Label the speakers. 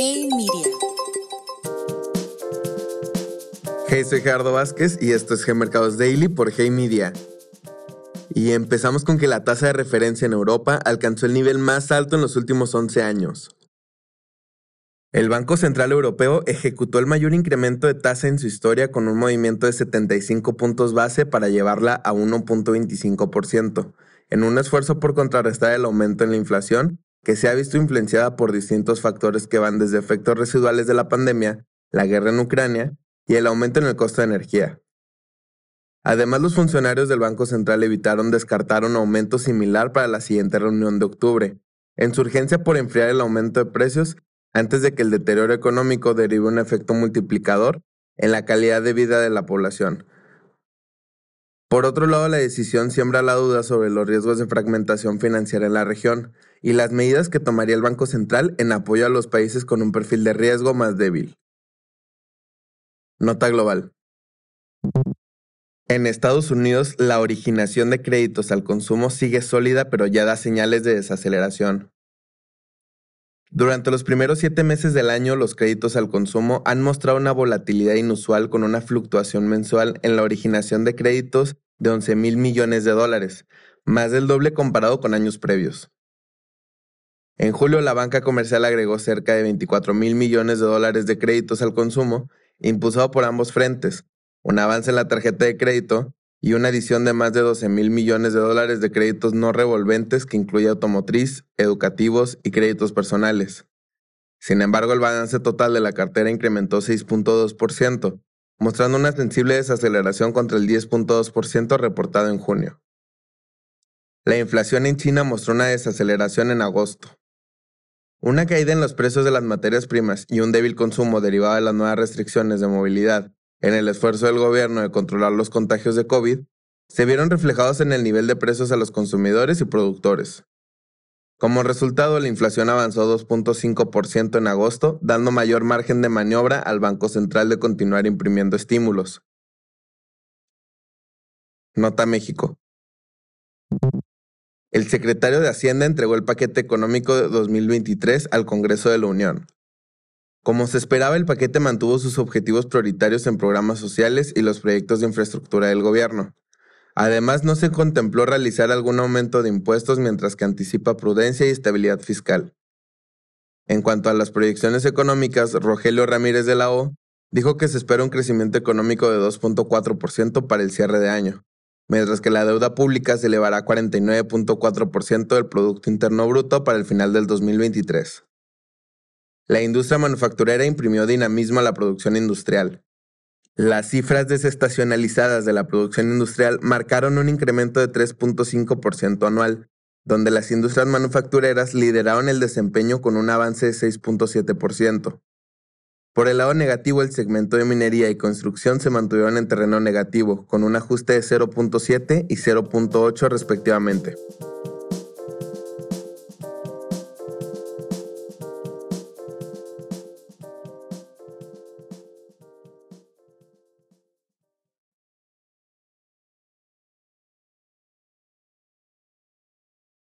Speaker 1: Hey Media.
Speaker 2: Hey, soy Gerardo Vázquez y esto es G Mercados Daily por Hey Media. Y empezamos con que la tasa de referencia en Europa alcanzó el nivel más alto en los últimos 11 años. El Banco Central Europeo ejecutó el mayor incremento de tasa en su historia con un movimiento de 75 puntos base para llevarla a 1.25%, en un esfuerzo por contrarrestar el aumento en la inflación que se ha visto influenciada por distintos factores que van desde efectos residuales de la pandemia, la guerra en Ucrania y el aumento en el costo de energía. Además, los funcionarios del Banco Central evitaron descartar un aumento similar para la siguiente reunión de octubre, en su urgencia por enfriar el aumento de precios antes de que el deterioro económico derive un efecto multiplicador en la calidad de vida de la población. Por otro lado, la decisión siembra la duda sobre los riesgos de fragmentación financiera en la región y las medidas que tomaría el Banco Central en apoyo a los países con un perfil de riesgo más débil. Nota global. En Estados Unidos, la originación de créditos al consumo sigue sólida pero ya da señales de desaceleración. Durante los primeros siete meses del año, los créditos al consumo han mostrado una volatilidad inusual con una fluctuación mensual en la originación de créditos de 11 mil millones de dólares, más del doble comparado con años previos. En julio, la banca comercial agregó cerca de 24 mil millones de dólares de créditos al consumo, impulsado por ambos frentes, un avance en la tarjeta de crédito y una adición de más de 12 mil millones de dólares de créditos no revolventes que incluye automotriz, educativos y créditos personales. Sin embargo, el balance total de la cartera incrementó 6.2%, mostrando una sensible desaceleración contra el 10.2% reportado en junio. La inflación en China mostró una desaceleración en agosto. Una caída en los precios de las materias primas y un débil consumo derivado de las nuevas restricciones de movilidad en el esfuerzo del gobierno de controlar los contagios de COVID, se vieron reflejados en el nivel de precios a los consumidores y productores. Como resultado, la inflación avanzó 2.5% en agosto, dando mayor margen de maniobra al Banco Central de continuar imprimiendo estímulos. Nota México. El secretario de Hacienda entregó el paquete económico de 2023 al Congreso de la Unión. Como se esperaba, el paquete mantuvo sus objetivos prioritarios en programas sociales y los proyectos de infraestructura del gobierno. Además, no se contempló realizar algún aumento de impuestos mientras que anticipa prudencia y estabilidad fiscal. En cuanto a las proyecciones económicas, Rogelio Ramírez de la O dijo que se espera un crecimiento económico de 2.4% para el cierre de año, mientras que la deuda pública se elevará a 49.4% del Producto Interno Bruto para el final del 2023 la industria manufacturera imprimió dinamismo a la producción industrial. Las cifras desestacionalizadas de la producción industrial marcaron un incremento de 3.5% anual, donde las industrias manufactureras lideraron el desempeño con un avance de 6.7%. Por el lado negativo, el segmento de minería y construcción se mantuvieron en terreno negativo, con un ajuste de 0.7 y 0.8 respectivamente.